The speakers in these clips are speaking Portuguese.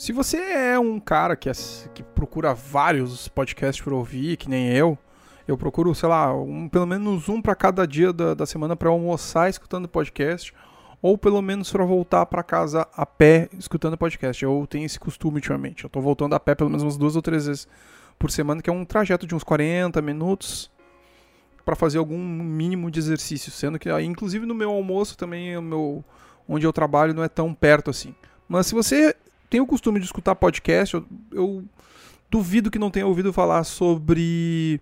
Se você é um cara que, é, que procura vários podcasts para ouvir, que nem eu, eu procuro, sei lá, um, pelo menos um para cada dia da, da semana para almoçar escutando podcast, ou pelo menos para voltar para casa a pé escutando podcast. Eu tenho esse costume ultimamente. Eu tô voltando a pé pelo menos umas duas ou três vezes por semana, que é um trajeto de uns 40 minutos para fazer algum mínimo de exercício, sendo que inclusive no meu almoço também o meu onde eu trabalho não é tão perto assim. Mas se você tem o costume de escutar podcast, eu, eu duvido que não tenha ouvido falar sobre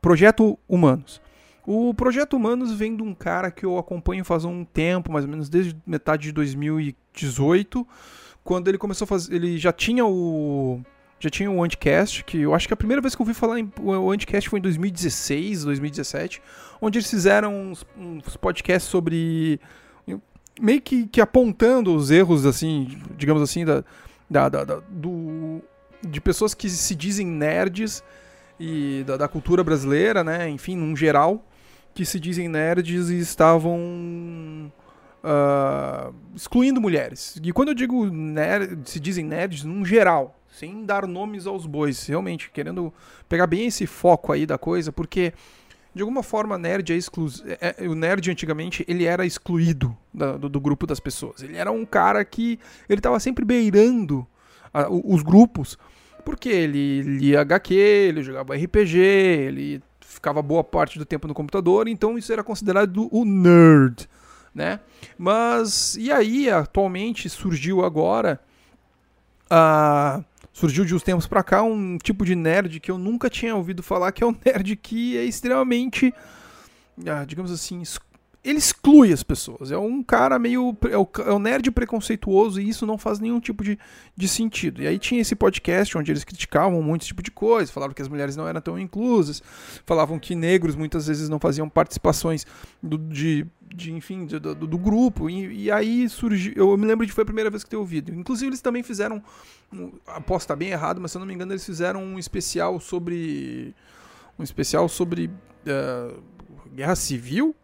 Projeto Humanos. O Projeto Humanos vem de um cara que eu acompanho faz um tempo, mais ou menos desde metade de 2018, quando ele começou a fazer, ele já tinha o já tinha o Anticast, que eu acho que a primeira vez que eu ouvi falar em o Anticast foi em 2016, 2017, onde eles fizeram uns, uns podcasts sobre meio que, que, apontando os erros assim, digamos assim, da, da, da, da do, de pessoas que se dizem nerds e da, da, cultura brasileira, né? Enfim, num geral, que se dizem nerds e estavam uh, excluindo mulheres. E quando eu digo nerd, se dizem nerds, num geral, sem dar nomes aos bois, realmente querendo pegar bem esse foco aí da coisa, porque de alguma forma nerd é exclusivo. É, é, o nerd antigamente ele era excluído da, do, do, grupo das pessoas. Ele era um cara que ele estava sempre beirando a, os grupos, porque ele lia HQ, ele jogava RPG, ele ficava boa parte do tempo no computador, então isso era considerado o nerd, né? Mas e aí atualmente surgiu agora a surgiu de uns tempos para cá um tipo de nerd que eu nunca tinha ouvido falar, que é um nerd que é extremamente, ah, digamos assim, ele exclui as pessoas. É um cara meio. É o, é o nerd preconceituoso e isso não faz nenhum tipo de, de sentido. E aí tinha esse podcast onde eles criticavam muito esse tipo de coisa, falavam que as mulheres não eram tão inclusas, falavam que negros muitas vezes não faziam participações do, de, de, enfim, do, do, do grupo. E, e, aí surgiu. Eu me lembro de foi a primeira vez que eu ouvido. Inclusive, eles também fizeram. Aposto estar bem errado, mas se eu não me engano, eles fizeram um especial sobre. Um especial sobre. Uh, guerra civil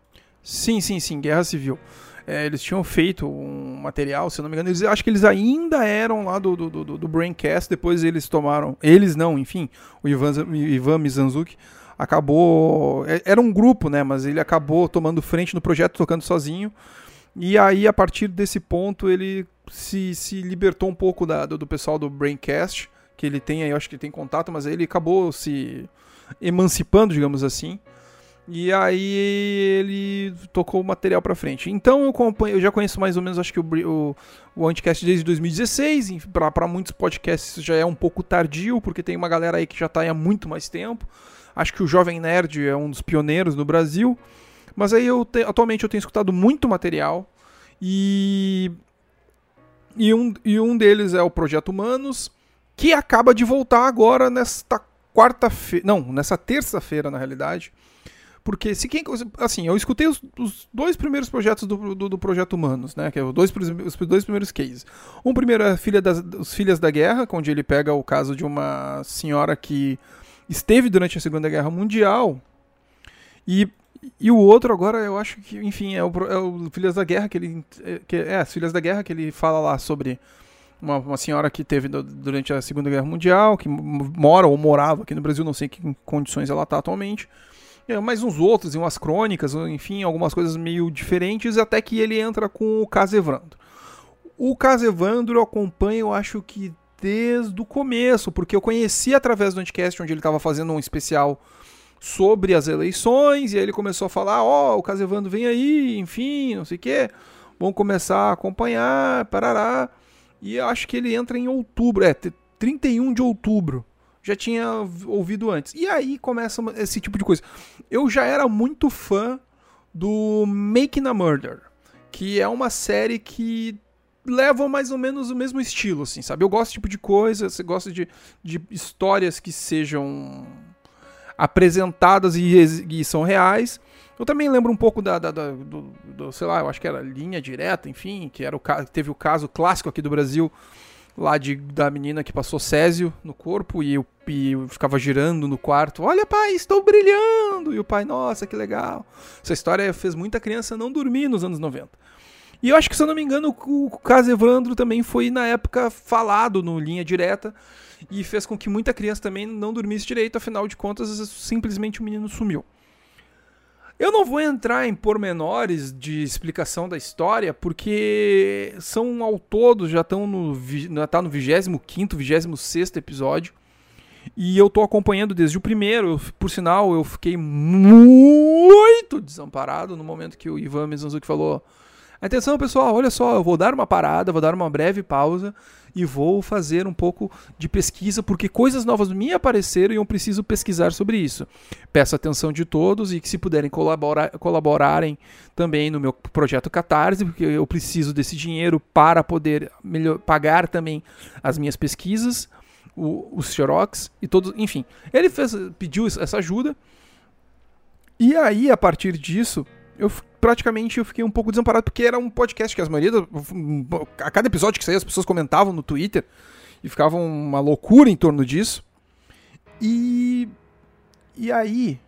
Sim, sim, sim, Guerra Civil. É, eles tinham feito um material, se eu não me engano, eles, acho que eles ainda eram lá do, do, do, do Braincast, depois eles tomaram, eles não, enfim, o Ivan, Ivan Mizanzuki acabou, é, era um grupo, né, mas ele acabou tomando frente no projeto, tocando sozinho, e aí a partir desse ponto ele se, se libertou um pouco da, do, do pessoal do Braincast, que ele tem aí, acho que ele tem contato, mas ele acabou se emancipando, digamos assim, e aí ele tocou o material pra frente. Então eu, acompanho, eu já conheço mais ou menos, acho que o, o, o Anticast desde 2016. para muitos podcasts já é um pouco tardio, porque tem uma galera aí que já tá aí há muito mais tempo. Acho que o Jovem Nerd é um dos pioneiros no Brasil. Mas aí eu te, atualmente eu tenho escutado muito material. E, e, um, e um deles é o Projeto Humanos, que acaba de voltar agora nesta quarta-feira. Não, nessa terça-feira, na realidade. Porque se quem. Assim, eu escutei os, os dois primeiros projetos do, do, do, Projeto Humanos, né? Que é os dois, os dois primeiros cases. Um primeiro é Filha das, Os Filhas da Guerra, onde ele pega o caso de uma senhora que esteve durante a Segunda Guerra Mundial. E, e o outro agora, eu acho que, enfim, é o, é o Filhas da Guerra que ele. Que, é, as Filhas da Guerra que ele fala lá sobre. Uma, uma, senhora que teve durante a Segunda Guerra Mundial, que mora ou morava aqui no Brasil, não sei que condições ela está atualmente é, mais uns outros, e umas crônicas, enfim, algumas coisas meio diferentes, até que ele entra com o caso Evandro. O caso Evandro eu acompanho, acho que desde o começo, porque eu conheci através do Anticast, onde ele estava fazendo um especial sobre as eleições, e aí ele começou a falar, ó, oh, o caso Evandro vem aí, enfim, não sei o quê, vamos começar a acompanhar, parará. E acho que ele entra em outubro, é, 31 de outubro já tinha ouvido antes. E aí começa esse tipo de coisa. Eu já era muito fã do Making a Murder, que é uma série que leva mais ou menos o mesmo estilo, assim, sabe? Eu gosto desse tipo de coisa, você gosta de, de histórias que sejam apresentadas e, e são reais. Eu também lembro um pouco da, da, da do, do, sei lá, eu acho que era linha direta, enfim, que era o teve o caso clássico aqui do Brasil lá de, da menina que passou Césio no corpo e, e ficava girando no quarto. Olha, pai, estou brilhando! E o pai, nossa, que legal. Essa história fez muita criança não dormir nos anos 90. E eu acho que, se eu não me engano, o caso Evandro também foi na época falado no Linha Direta e fez com que muita criança também não dormisse direito, afinal de contas, simplesmente o menino sumiu. Eu não vou entrar em pormenores de explicação da história, porque são ao todo, já estão no, tá no 25 26 episódio. E eu tô acompanhando desde o primeiro. Por sinal, eu fiquei muito desamparado no momento que o Ivan Mizanzuki falou: Atenção, pessoal, olha só, eu vou dar uma parada, vou dar uma breve pausa e vou fazer um pouco de pesquisa, porque coisas novas me apareceram e eu preciso pesquisar sobre isso. Peço atenção de todos e que, se puderem colaborar, colaborarem também no meu projeto Catarse, porque eu preciso desse dinheiro para poder melhor, pagar também as minhas pesquisas, o, os Xerox e todos. Enfim, ele fez, pediu essa ajuda. E aí, a partir disso, eu praticamente eu fiquei um pouco desamparado, porque era um podcast que as maioria. A cada episódio que saía, as pessoas comentavam no Twitter e ficavam uma loucura em torno disso. E. E aí.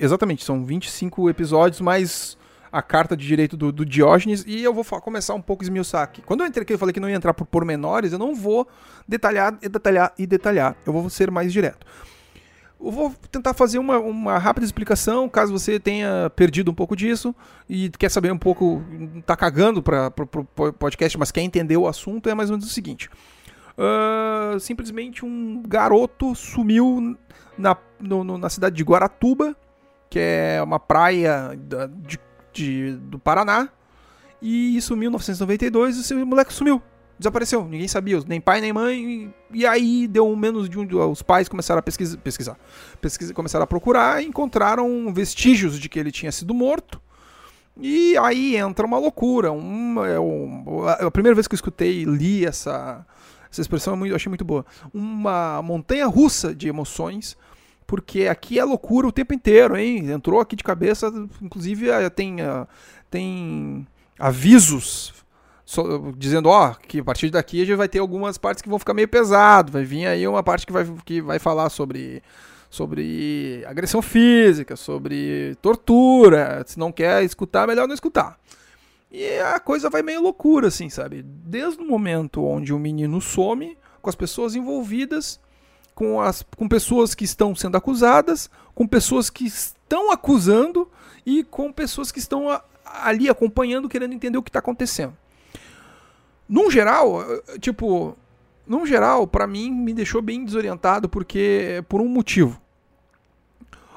Exatamente, são 25 episódios, mais a carta de direito do, do Diógenes, e eu vou começar um pouco esmiuçar aqui. Quando eu entrei aqui, eu falei que não ia entrar por pormenores, eu não vou detalhar e detalhar e detalhar. Eu vou ser mais direto. Eu vou tentar fazer uma, uma rápida explicação, caso você tenha perdido um pouco disso e quer saber um pouco, tá cagando para o podcast, mas quer entender o assunto, é mais ou menos o seguinte. Uh, simplesmente um garoto sumiu na, no, no, na cidade de Guaratuba, que é uma praia da, de, de, do Paraná, e sumiu em 1992 e esse moleque sumiu desapareceu, ninguém sabia, nem pai nem mãe. E aí deu menos de um. Os pais começaram a pesquisar, pesquisar, pesquisar começaram a procurar e encontraram vestígios de que ele tinha sido morto. E aí entra uma loucura. Uma, é a primeira vez que eu escutei e li essa, essa expressão eu achei muito boa. Uma montanha russa de emoções. Porque aqui é loucura o tempo inteiro, hein? Entrou aqui de cabeça, inclusive eh, tem, eh, tem avisos so, dizendo, ó, que a partir daqui a gente vai ter algumas partes que vão ficar meio pesado, vai vir aí uma parte que vai, que vai falar sobre sobre agressão física, sobre tortura. Se não quer escutar, melhor não escutar. E a coisa vai meio loucura, assim, sabe? Desde o momento onde o menino some, com as pessoas envolvidas, com, as, com pessoas que estão sendo acusadas, com pessoas que estão acusando e com pessoas que estão ali acompanhando, querendo entender o que está acontecendo. Num geral, tipo, num geral, para mim me deixou bem desorientado porque por um motivo.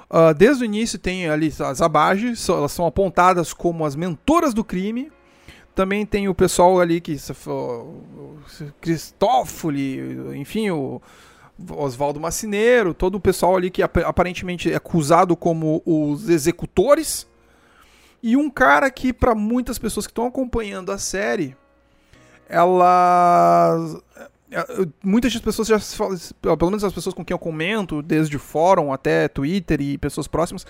Uh, desde o início tem ali as abages, elas são apontadas como as mentoras do crime. Também tem o pessoal ali que Cristófoli, enfim, o Oswaldo Macineiro, todo o pessoal ali que aparentemente é acusado como os executores. E um cara que para muitas pessoas que estão acompanhando a série, ela é, muitas das pessoas já pelo menos as pessoas com quem eu comento, desde fórum até Twitter e pessoas próximas,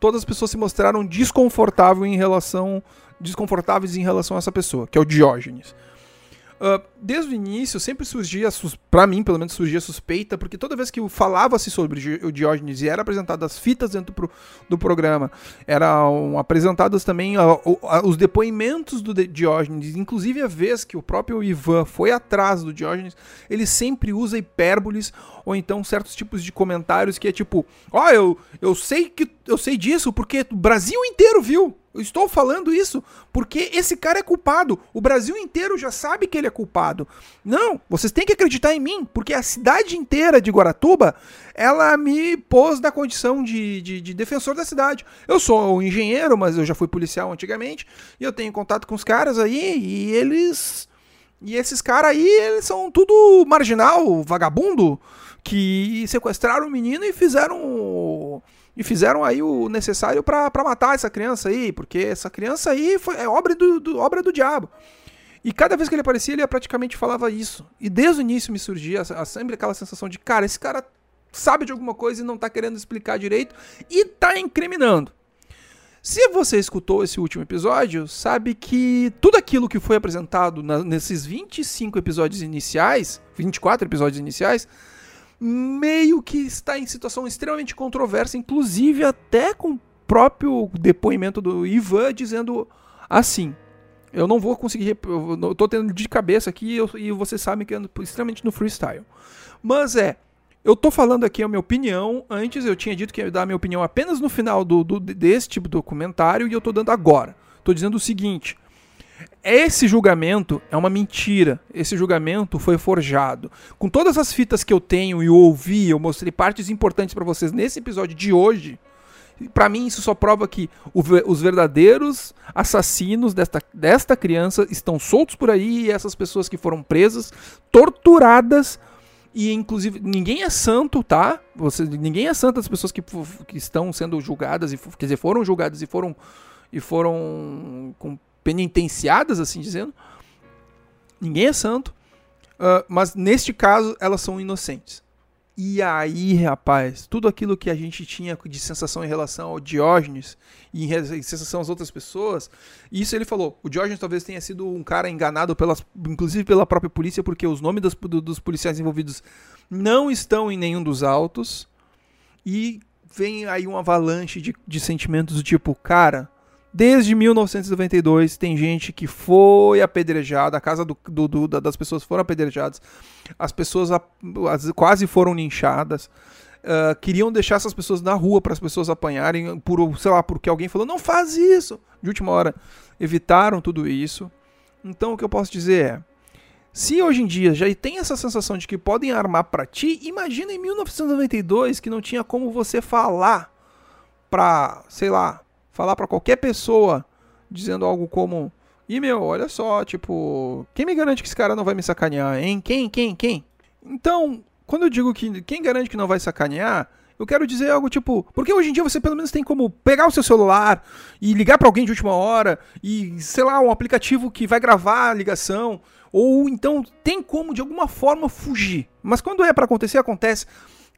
todas as pessoas se mostraram desconfortáveis em relação desconfortáveis em relação a essa pessoa, que é o Diógenes. Uh, desde o início sempre surgia, para mim pelo menos surgia suspeita, porque toda vez que falava-se sobre o Diógenes e era apresentadas as fitas dentro pro, do programa, eram apresentadas também uh, uh, os depoimentos do Diógenes, inclusive a vez que o próprio Ivan foi atrás do Diógenes, ele sempre usa hipérboles ou então certos tipos de comentários que é tipo, ó, oh, eu, eu sei que eu sei disso porque o Brasil inteiro viu. Estou falando isso porque esse cara é culpado. O Brasil inteiro já sabe que ele é culpado. Não, vocês têm que acreditar em mim, porque a cidade inteira de Guaratuba, ela me pôs na condição de, de, de defensor da cidade. Eu sou engenheiro, mas eu já fui policial antigamente, e eu tenho contato com os caras aí, e eles... E esses caras aí, eles são tudo marginal, vagabundo, que sequestraram o menino e fizeram e fizeram aí o necessário para matar essa criança aí, porque essa criança aí foi, é obra do, do, obra do diabo. E cada vez que ele aparecia, ele praticamente falava isso. E desde o início me surgia sempre aquela sensação de, cara, esse cara sabe de alguma coisa e não tá querendo explicar direito e tá incriminando. Se você escutou esse último episódio, sabe que tudo aquilo que foi apresentado na, nesses 25 episódios iniciais, 24 episódios iniciais, meio que está em situação extremamente controversa, inclusive até com o próprio depoimento do Ivan dizendo assim: Eu não vou conseguir. Eu, tô tendo de cabeça aqui eu, e você sabe que eu ando extremamente no freestyle. Mas é. Eu tô falando aqui a minha opinião. Antes eu tinha dito que ia dar a minha opinião apenas no final do, do, tipo de documentário e eu tô dando agora. Tô dizendo o seguinte. Esse julgamento é uma mentira. Esse julgamento foi forjado. Com todas as fitas que eu tenho e ouvi, eu mostrei partes importantes para vocês nesse episódio de hoje. Para mim, isso só prova que os verdadeiros assassinos desta, desta criança estão soltos por aí e essas pessoas que foram presas, torturadas e inclusive ninguém é santo, tá? Você, ninguém é santo as pessoas que, que estão sendo julgadas e quer dizer foram julgadas e foram e foram com penitenciadas, assim dizendo. Ninguém é santo, uh, mas neste caso elas são inocentes. E aí, rapaz, tudo aquilo que a gente tinha de sensação em relação ao Diógenes e em sensação às outras pessoas, isso ele falou. O Diógenes talvez tenha sido um cara enganado, pelas, inclusive pela própria polícia, porque os nomes dos, dos policiais envolvidos não estão em nenhum dos autos. E vem aí uma avalanche de, de sentimentos do tipo, cara, Desde 1992 tem gente que foi apedrejada, a casa do, do, do, das pessoas foram apedrejadas, as pessoas as, quase foram linchadas. Uh, queriam deixar essas pessoas na rua para as pessoas apanharem por, sei lá, porque alguém falou, não faz isso. De última hora, evitaram tudo isso. Então o que eu posso dizer é, se hoje em dia já tem essa sensação de que podem armar para ti, imagina em 1992 que não tinha como você falar para, sei lá, falar para qualquer pessoa dizendo algo como: "E meu, olha só, tipo, quem me garante que esse cara não vai me sacanear, hein? Quem, quem, quem?" Então, quando eu digo que quem garante que não vai sacanear, eu quero dizer algo tipo, porque hoje em dia você pelo menos tem como pegar o seu celular e ligar para alguém de última hora e, sei lá, um aplicativo que vai gravar a ligação, ou então tem como de alguma forma fugir. Mas quando é para acontecer, acontece.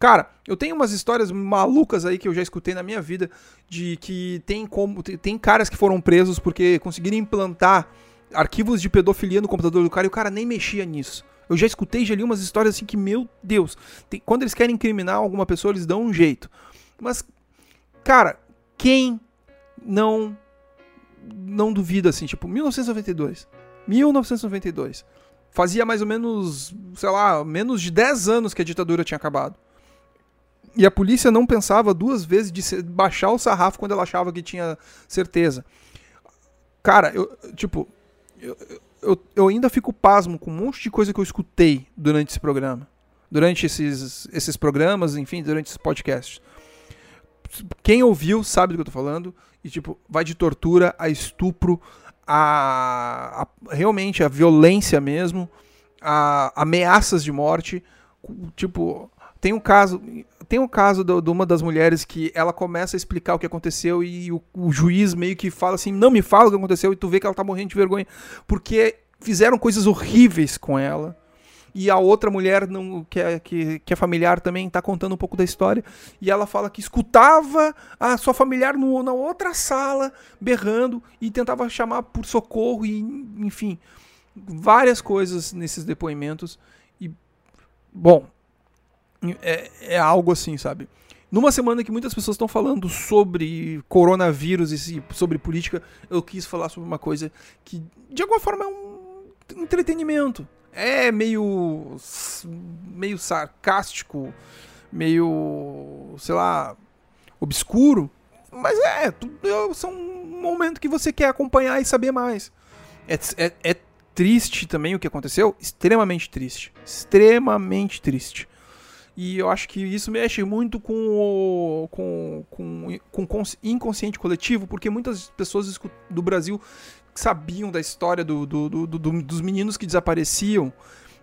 Cara, eu tenho umas histórias malucas aí que eu já escutei na minha vida de que tem como tem caras que foram presos porque conseguiram implantar arquivos de pedofilia no computador do cara e o cara nem mexia nisso. Eu já escutei, já li umas histórias assim que, meu Deus, tem, quando eles querem incriminar alguma pessoa, eles dão um jeito. Mas, cara, quem não não duvida assim, tipo, 1992. 1992. Fazia mais ou menos, sei lá, menos de 10 anos que a ditadura tinha acabado. E a polícia não pensava duas vezes de baixar o sarrafo quando ela achava que tinha certeza. Cara, eu, tipo, eu, eu, eu ainda fico pasmo com um monte de coisa que eu escutei durante esse programa. Durante esses, esses programas, enfim, durante esses podcasts. Quem ouviu sabe do que eu tô falando. E, tipo, vai de tortura a estupro, a, a realmente a violência mesmo, a ameaças de morte. Tipo, tem um caso, tem um caso de uma das mulheres que ela começa a explicar o que aconteceu e o, o, juiz meio que fala assim: não me fala o que aconteceu, e tu vê que ela tá morrendo de vergonha, porque fizeram coisas horríveis com ela. E a outra mulher, não, que, é, que, que é familiar também, tá contando um pouco da história. E ela fala que escutava a sua familiar no, na outra sala, berrando, e tentava chamar por socorro, e enfim, várias coisas nesses depoimentos. E, bom, é, é algo assim, sabe? Numa semana que muitas pessoas estão falando sobre coronavírus e sobre política, eu quis falar sobre uma coisa que, de alguma forma, é um entretenimento. É meio. meio sarcástico, meio. sei lá. obscuro. Mas é, tudo, são um momento que você quer acompanhar e saber mais. É, é, é triste também o que aconteceu, extremamente triste. Extremamente triste. E eu acho que isso mexe muito com o com, com, com inconsciente coletivo, porque muitas pessoas do Brasil sabiam da história do, do, do, do, dos meninos que desapareciam.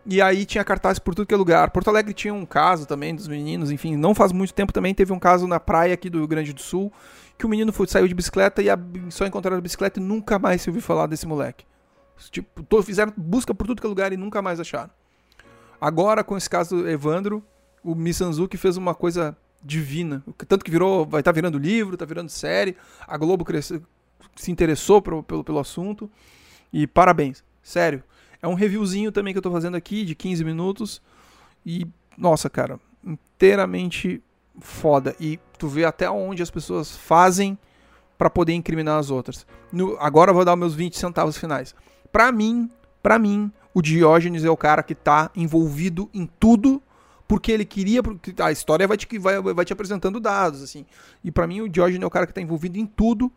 E aí tinha cartazes por tudo que é lugar. Porto Alegre tinha um caso também dos meninos, enfim, não faz muito tempo também teve um caso na praia aqui do Rio Grande do Sul, que o menino foi, saiu de bicicleta e a, só encontraram a bicicleta e nunca mais se ouviu falar desse moleque. Tipo, fizeram busca por tudo que é lugar e nunca mais acharam. Agora, com esse caso do Evandro, o Mizanzuki fez uma coisa divina. Tanto que virou, vai estar tá virando livro, está virando série. A Globo cresceu, se interessou pro, pelo, pelo assunto. E parabéns. Sério. É um reviewzinho também que eu estou fazendo aqui, de 15 minutos. E, nossa, cara, inteiramente foda. E tu vê até onde as pessoas fazem para poder incriminar as outras. No, agora eu vou dar meus 20 centavos finais. Para mim, para mim, o Diógenes é o cara que tá envolvido em tudo porque ele queria. Porque a história vai te, vai, vai te apresentando dados, assim. E para mim, o Diógenes é o cara que tá envolvido em tudo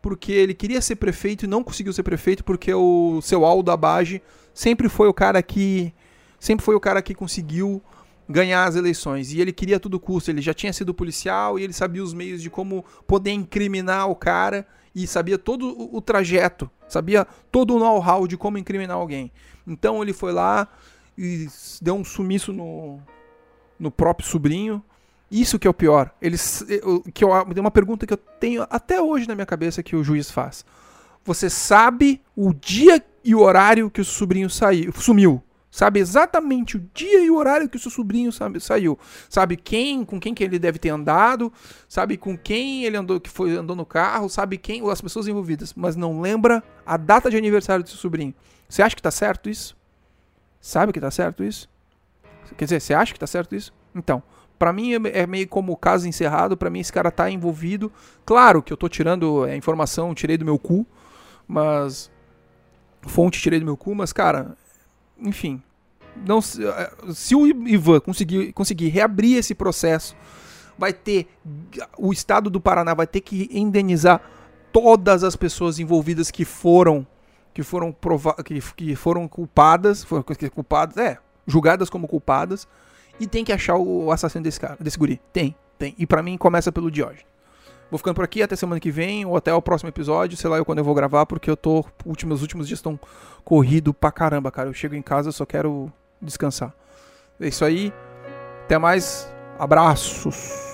porque ele queria ser prefeito e não conseguiu ser prefeito porque o seu Aldo Abage sempre foi o cara que. Sempre foi o cara que conseguiu ganhar as eleições. E ele queria a todo custo. Ele já tinha sido policial e ele sabia os meios de como poder incriminar o cara e sabia todo o, o trajeto, sabia todo o know-how de como incriminar alguém. Então ele foi lá e deu um sumiço no, no próprio sobrinho. Isso que é o pior. Eles, que eu, uma pergunta que eu tenho até hoje na minha cabeça que o juiz faz. Você sabe o dia e o horário que o sobrinho saiu, sumiu? Sabe exatamente o dia e o horário que o seu sobrinho saiu. Sabe quem, com quem que ele deve ter andado, sabe com quem ele andou, que foi andou no carro, sabe quem, as pessoas envolvidas, mas não lembra a data de aniversário do seu sobrinho. Você acha que tá certo isso? Sabe que tá certo isso? Quer dizer, você acha que tá certo isso? Então, para mim é, é meio como caso encerrado, para mim esse cara tá envolvido. Claro que eu tô tirando a informação, tirei do meu cu, mas fonte tirei do meu cu, mas cara, enfim, não se eh, o Ivan conseguir, conseguir reabrir esse processo, vai ter o estado do Paraná vai ter que indenizar todas as pessoas envolvidas que foram que foram prova que, que foram culpadas, foram culpadas, é, julgadas como culpadas e tem que achar o assassino desse cara, desse guri. Tem, tem. E para mim começa pelo Diógenes. Vou ficando por aqui até semana que vem ou até o próximo episódio, sei lá eu quando eu vou gravar, porque eu tô. Últimos, últimos dias estão corrido pra caramba, cara. Eu chego em casa só quero descansar. É isso aí. Até mais. Abraços.